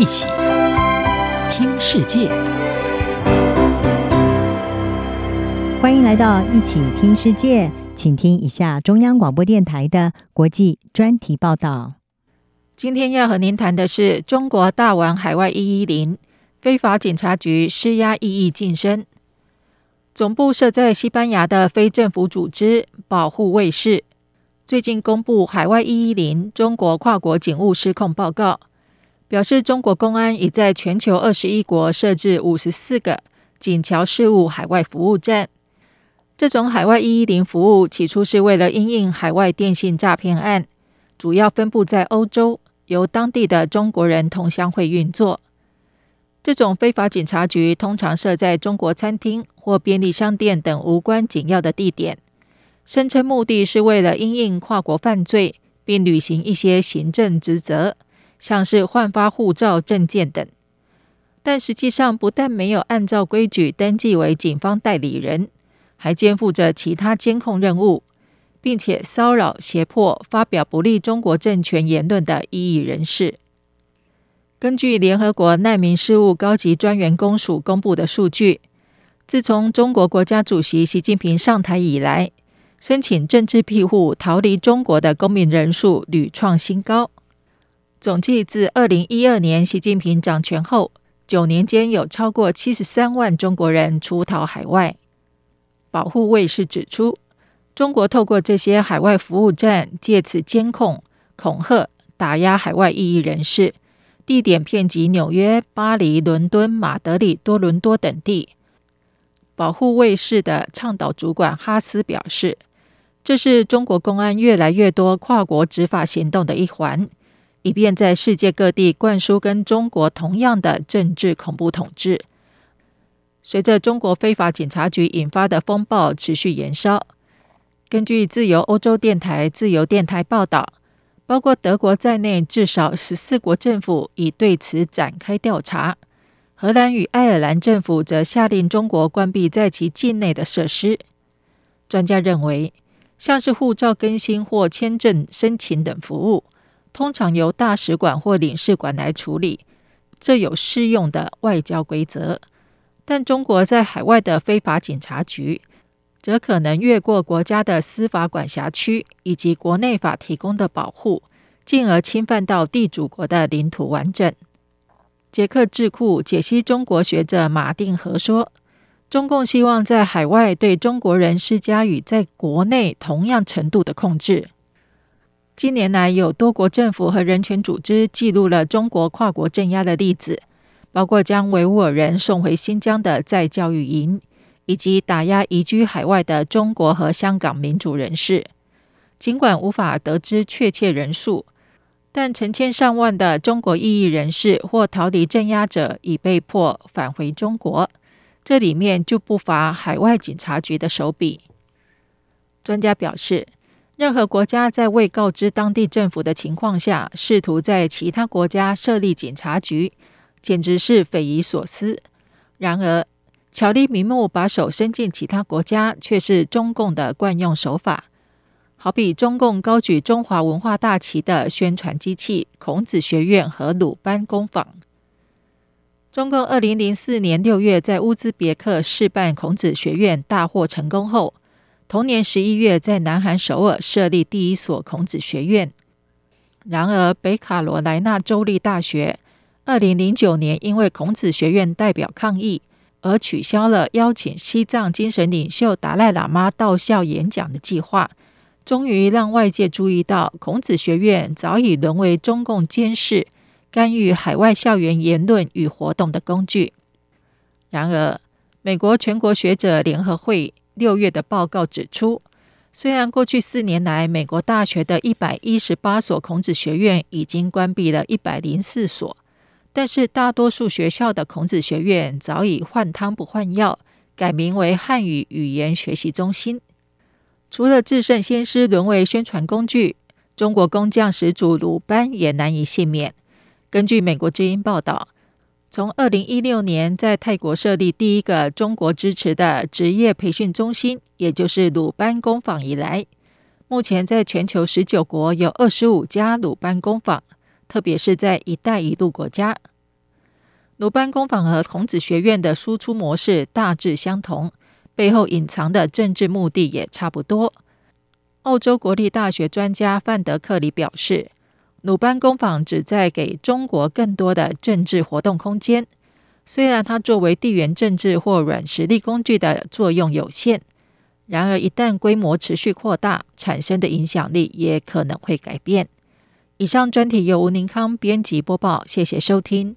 一起听世界，欢迎来到一起听世界，请听一下中央广播电台的国际专题报道。今天要和您谈的是中国大玩海外一一零，非法警察局施压异议晋升。总部设在西班牙的非政府组织保护卫士，最近公布海外一一零中国跨国警务失控报告，表示中国公安已在全球二十一国设置五十四个警桥事务海外服务站。这种海外一一零服务起初是为了因应海外电信诈骗案，主要分布在欧洲。由当地的中国人同乡会运作。这种非法警察局通常设在中国餐厅或便利商店等无关紧要的地点，声称目的是为了因应跨国犯罪，并履行一些行政职责，像是换发护照、证件等。但实际上，不但没有按照规矩登记为警方代理人，还肩负着其他监控任务。并且骚扰、胁迫发表不利中国政权言论的异议人士。根据联合国难民事务高级专员公署公布的数据，自从中国国家主席习近平上台以来，申请政治庇护逃离中国的公民人数屡创新高。总计自二零一二年习近平掌权后，九年间有超过七十三万中国人出逃海外。保护卫士指出，中国透过这些海外服务站，借此监控、恐吓、打压海外异议人士，地点遍及纽约、巴黎、伦敦、马德里、多伦多等地。保护卫士的倡导主管哈斯表示，这是中国公安越来越多跨国执法行动的一环，以便在世界各地灌输跟中国同样的政治恐怖统治。随着中国非法警察局引发的风暴持续延烧。根据自由欧洲电台、自由电台报道，包括德国在内，至少十四国政府已对此展开调查。荷兰与爱尔兰政府则下令中国关闭在其境内的设施。专家认为，像是护照更新或签证申请等服务，通常由大使馆或领事馆来处理，这有适用的外交规则。但中国在海外的非法警察局，则可能越过国家的司法管辖区以及国内法提供的保护，进而侵犯到地主国的领土完整。捷克智库解析中国学者马定和说：“中共希望在海外对中国人施加与在国内同样程度的控制。近年来，有多国政府和人权组织记录了中国跨国镇压的例子，包括将维吾尔人送回新疆的再教育营。”以及打压移居海外的中国和香港民主人士，尽管无法得知确切人数，但成千上万的中国异议人士或逃离镇压者已被迫返回中国，这里面就不乏海外警察局的手笔。专家表示，任何国家在未告知当地政府的情况下，试图在其他国家设立警察局，简直是匪夷所思。然而，巧立名目把手伸进其他国家，却是中共的惯用手法。好比中共高举中华文化大旗的宣传机器——孔子学院和鲁班工坊。中共二零零四年六月在乌兹别克试办孔子学院大获成功后，同年十一月在南韩首尔设立第一所孔子学院。然而，北卡罗来纳州立大学二零零九年因为孔子学院代表抗议。而取消了邀请西藏精神领袖达赖喇嘛到校演讲的计划，终于让外界注意到孔子学院早已沦为中共监视、干预海外校园言论与活动的工具。然而，美国全国学者联合会六月的报告指出，虽然过去四年来，美国大学的一百一十八所孔子学院已经关闭了一百零四所。但是，大多数学校的孔子学院早已换汤不换药，改名为汉语语言学习中心。除了至圣先师沦为宣传工具，中国工匠始祖鲁班也难以幸免。根据美国之音报道，从二零一六年在泰国设立第一个中国支持的职业培训中心，也就是鲁班工坊以来，目前在全球十九国有二十五家鲁班工坊。特别是在“一带一路”国家，鲁班工坊和孔子学院的输出模式大致相同，背后隐藏的政治目的也差不多。澳洲国立大学专家范德克里表示，鲁班工坊旨在给中国更多的政治活动空间，虽然它作为地缘政治或软实力工具的作用有限，然而一旦规模持续扩大，产生的影响力也可能会改变。以上专题由吴宁康编辑播报，谢谢收听。